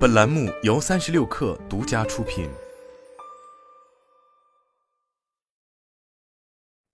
本栏目由三十六氪独家出品。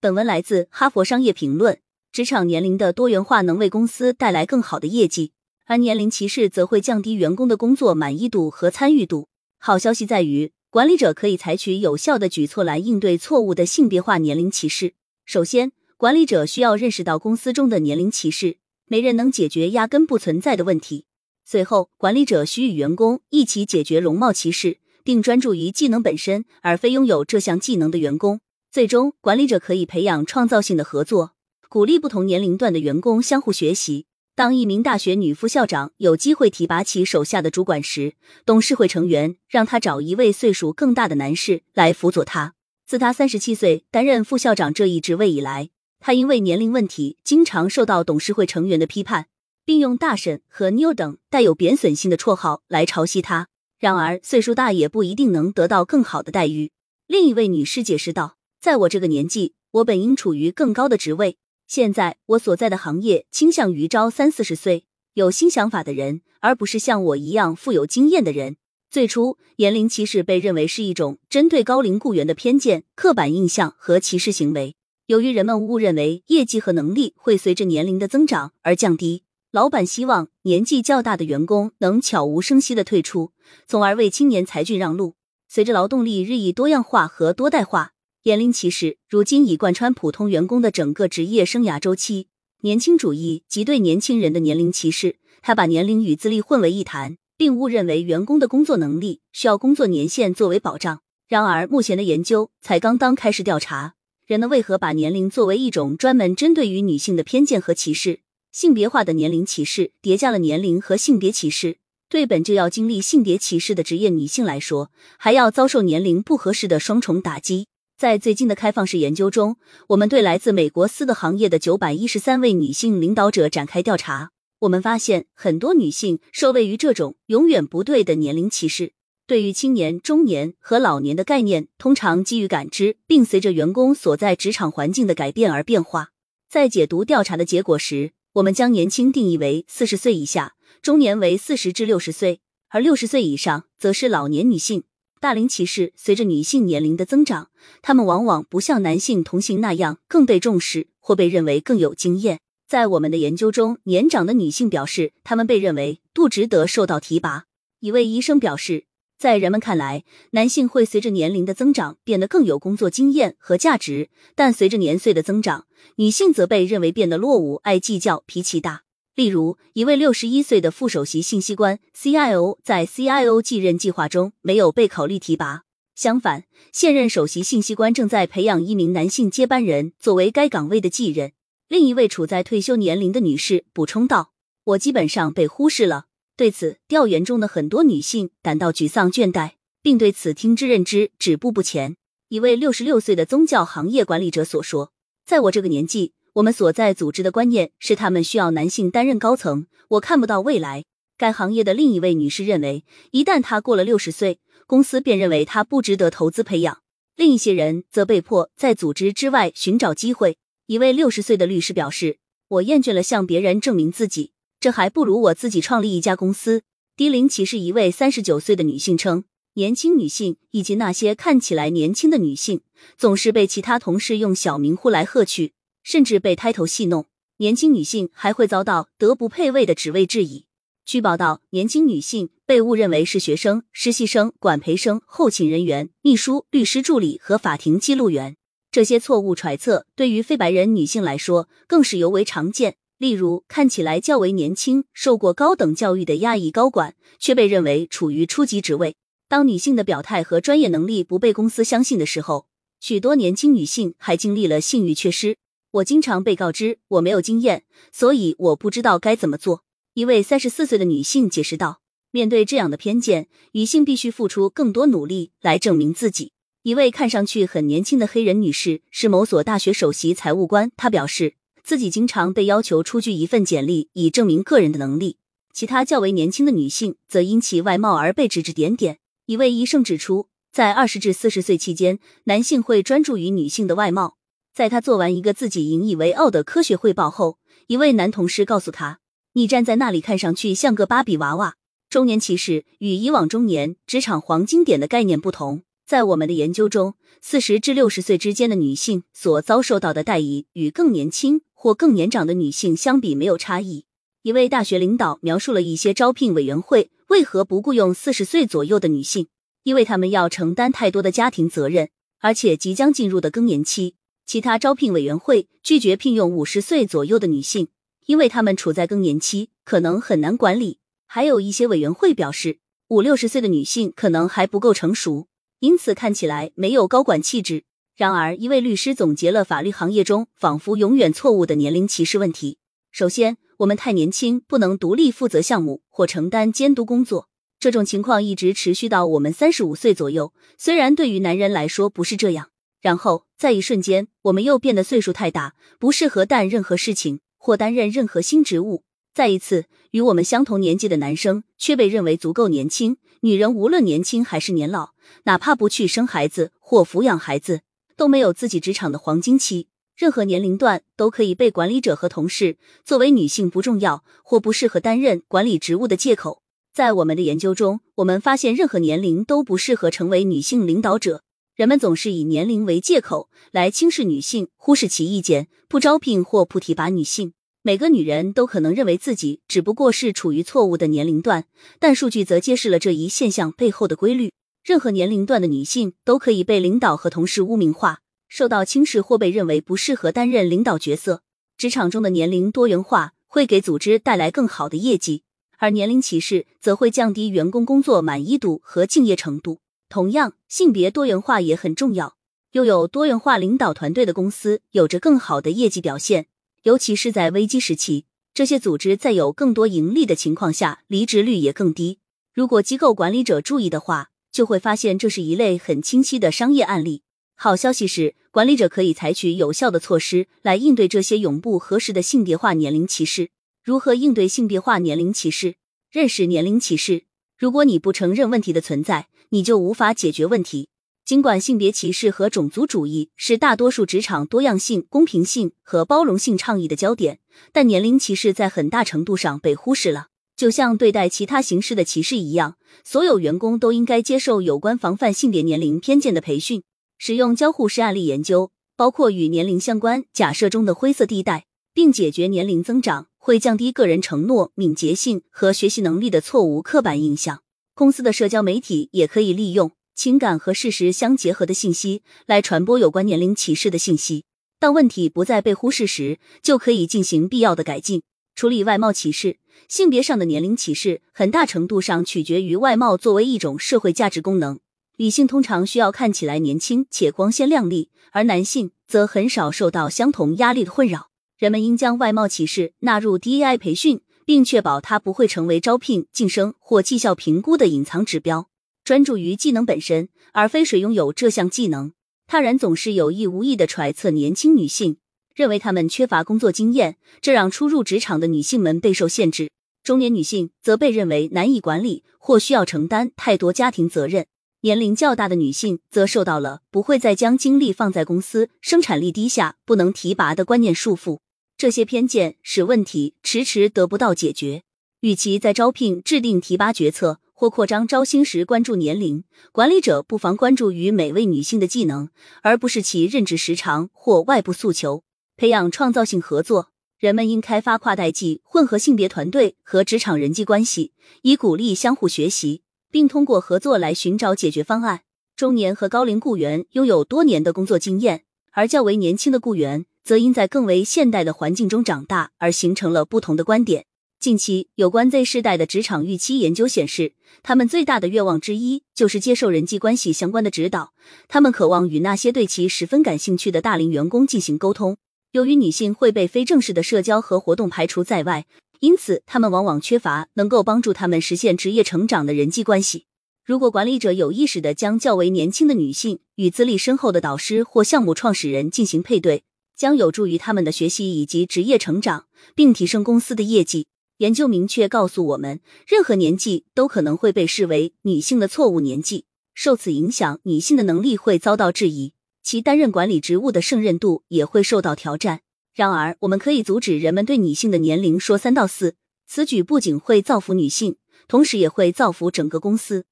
本文来自《哈佛商业评论》。职场年龄的多元化能为公司带来更好的业绩，而年龄歧视则会降低员工的工作满意度和参与度。好消息在于，管理者可以采取有效的举措来应对错误的性别化年龄歧视。首先，管理者需要认识到公司中的年龄歧视，没人能解决压根不存在的问题。随后，管理者需与员工一起解决容貌歧视，并专注于技能本身，而非拥有这项技能的员工。最终，管理者可以培养创造性的合作，鼓励不同年龄段的员工相互学习。当一名大学女副校长有机会提拔起手下的主管时，董事会成员让他找一位岁数更大的男士来辅佐他。自他三十七岁担任副校长这一职位以来，他因为年龄问题经常受到董事会成员的批判。并用大婶和妞等带有贬损性的绰号来嘲袭他。然而，岁数大也不一定能得到更好的待遇。另一位女士解释道：“在我这个年纪，我本应处于更高的职位。现在，我所在的行业倾向于招三四十岁、有新想法的人，而不是像我一样富有经验的人。最初，年龄歧视被认为是一种针对高龄雇员的偏见、刻板印象和歧视行为。由于人们误认为业绩和能力会随着年龄的增长而降低。”老板希望年纪较大的员工能悄无声息的退出，从而为青年才俊让路。随着劳动力日益多样化和多代化，年龄歧视如今已贯穿普通员工的整个职业生涯周期。年轻主义及对年轻人的年龄歧视，他把年龄与资历混为一谈，并误认为员工的工作能力需要工作年限作为保障。然而，目前的研究才刚刚开始调查，人们为何把年龄作为一种专门针对于女性的偏见和歧视。性别化的年龄歧视叠加了年龄和性别歧视，对本就要经历性别歧视的职业女性来说，还要遭受年龄不合适的双重打击。在最近的开放式研究中，我们对来自美国四个行业的九百一十三位女性领导者展开调查，我们发现很多女性受位于这种永远不对的年龄歧视。对于青年、中年和老年的概念，通常基于感知，并随着员工所在职场环境的改变而变化。在解读调查的结果时，我们将年轻定义为四十岁以下，中年为四十至六十岁，而六十岁以上则是老年女性。大龄歧视随着女性年龄的增长，她们往往不像男性同性那样更被重视或被认为更有经验。在我们的研究中，年长的女性表示，她们被认为不值得受到提拔。一位医生表示，在人们看来，男性会随着年龄的增长变得更有工作经验和价值，但随着年岁的增长，女性则被认为变得落伍、爱计较、脾气大。例如，一位六十一岁的副首席信息官 （CIO） 在 CIO 继任计划中没有被考虑提拔。相反，现任首席信息官正在培养一名男性接班人作为该岗位的继任。另一位处在退休年龄的女士补充道：“我基本上被忽视了。”对此，调研中的很多女性感到沮丧、倦怠，并对此听之任之、止步不前。一位六十六岁的宗教行业管理者所说：“在我这个年纪，我们所在组织的观念是他们需要男性担任高层，我看不到未来。”该行业的另一位女士认为，一旦她过了六十岁，公司便认为她不值得投资培养。另一些人则被迫在组织之外寻找机会。一位六十岁的律师表示：“我厌倦了向别人证明自己。”这还不如我自己创立一家公司。低龄歧视一位三十九岁的女性称，年轻女性以及那些看起来年轻的女性，总是被其他同事用小名呼来喝去，甚至被抬头戏弄。年轻女性还会遭到德不配位的职位质疑。据报道，年轻女性被误认为是学生、实习生、管培生、后勤人员、秘书、律师助理和法庭记录员。这些错误揣测对于非白人女性来说更是尤为常见。例如，看起来较为年轻、受过高等教育的亚裔高管，却被认为处于初级职位。当女性的表态和专业能力不被公司相信的时候，许多年轻女性还经历了信誉缺失。我经常被告知我没有经验，所以我不知道该怎么做。一位三十四岁的女性解释道：“面对这样的偏见，女性必须付出更多努力来证明自己。”一位看上去很年轻的黑人女士是某所大学首席财务官，她表示。自己经常被要求出具一份简历以证明个人的能力。其他较为年轻的女性则因其外貌而被指指点点。一位医生指出，在二十至四十岁期间，男性会专注于女性的外貌。在他做完一个自己引以为傲的科学汇报后，一位男同事告诉他：“你站在那里看上去像个芭比娃娃。”中年歧视与以往中年职场黄金点的概念不同，在我们的研究中，四十至六十岁之间的女性所遭受到的待遇与更年轻或更年长的女性相比没有差异。一位大学领导描述了一些招聘委员会为何不雇佣四十岁左右的女性，因为他们要承担太多的家庭责任，而且即将进入的更年期。其他招聘委员会拒绝聘用五十岁左右的女性，因为他们处在更年期，可能很难管理。还有一些委员会表示，五六十岁的女性可能还不够成熟，因此看起来没有高管气质。然而，一位律师总结了法律行业中仿佛永远错误的年龄歧视问题。首先，我们太年轻，不能独立负责项目或承担监督工作。这种情况一直持续到我们三十五岁左右。虽然对于男人来说不是这样。然后在一瞬间，我们又变得岁数太大，不适合干任何事情或担任任何新职务。再一次，与我们相同年纪的男生却被认为足够年轻。女人无论年轻还是年老，哪怕不去生孩子或抚养孩子，都没有自己职场的黄金期。任何年龄段都可以被管理者和同事作为女性不重要或不适合担任管理职务的借口。在我们的研究中，我们发现任何年龄都不适合成为女性领导者。人们总是以年龄为借口来轻视女性，忽视其意见，不招聘或不提拔女性。每个女人都可能认为自己只不过是处于错误的年龄段，但数据则揭示了这一现象背后的规律。任何年龄段的女性都可以被领导和同事污名化。受到轻视或被认为不适合担任领导角色，职场中的年龄多元化会给组织带来更好的业绩，而年龄歧视则会降低员工工作满意度和敬业程度。同样，性别多元化也很重要。拥有多元化领导团队的公司有着更好的业绩表现，尤其是在危机时期。这些组织在有更多盈利的情况下，离职率也更低。如果机构管理者注意的话，就会发现这是一类很清晰的商业案例。好消息是，管理者可以采取有效的措施来应对这些永不合适的性别化年龄歧视。如何应对性别化年龄歧视？认识年龄歧视。如果你不承认问题的存在，你就无法解决问题。尽管性别歧视和种族主义是大多数职场多样性、公平性和包容性倡议的焦点，但年龄歧视在很大程度上被忽视了。就像对待其他形式的歧视一样，所有员工都应该接受有关防范性别年龄偏见的培训。使用交互式案例研究，包括与年龄相关假设中的灰色地带，并解决年龄增长会降低个人承诺、敏捷性和学习能力的错误刻板印象。公司的社交媒体也可以利用情感和事实相结合的信息来传播有关年龄歧视的信息。当问题不再被忽视时，就可以进行必要的改进。处理外貌歧视，性别上的年龄歧视很大程度上取决于外貌作为一种社会价值功能。女性通常需要看起来年轻且光鲜亮丽，而男性则很少受到相同压力的困扰。人们应将外貌歧视纳入 DEI 培训，并确保它不会成为招聘、晋升或绩效评估的隐藏指标。专注于技能本身，而非谁拥有这项技能。他人总是有意无意的揣测年轻女性，认为她们缺乏工作经验，这让初入职场的女性们备受限制。中年女性则被认为难以管理或需要承担太多家庭责任。年龄较大的女性则受到了不会再将精力放在公司生产力低下、不能提拔的观念束缚。这些偏见使问题迟迟得不到解决。与其在招聘、制定提拔决策或扩张招薪时关注年龄，管理者不妨关注于每位女性的技能，而不是其任职时长或外部诉求。培养创造性合作，人们应开发跨代际、混合性别团队和职场人际关系，以鼓励相互学习。并通过合作来寻找解决方案。中年和高龄雇员拥有多年的工作经验，而较为年轻的雇员则因在更为现代的环境中长大而形成了不同的观点。近期有关 Z 世代的职场预期研究显示，他们最大的愿望之一就是接受人际关系相关的指导。他们渴望与那些对其十分感兴趣的大龄员工进行沟通。由于女性会被非正式的社交和活动排除在外。因此，她们往往缺乏能够帮助她们实现职业成长的人际关系。如果管理者有意识的将较为年轻的女性与资历深厚的导师或项目创始人进行配对，将有助于他们的学习以及职业成长，并提升公司的业绩。研究明确告诉我们，任何年纪都可能会被视为女性的错误年纪。受此影响，女性的能力会遭到质疑，其担任管理职务的胜任度也会受到挑战。然而，我们可以阻止人们对女性的年龄说三道四。此举不仅会造福女性，同时也会造福整个公司。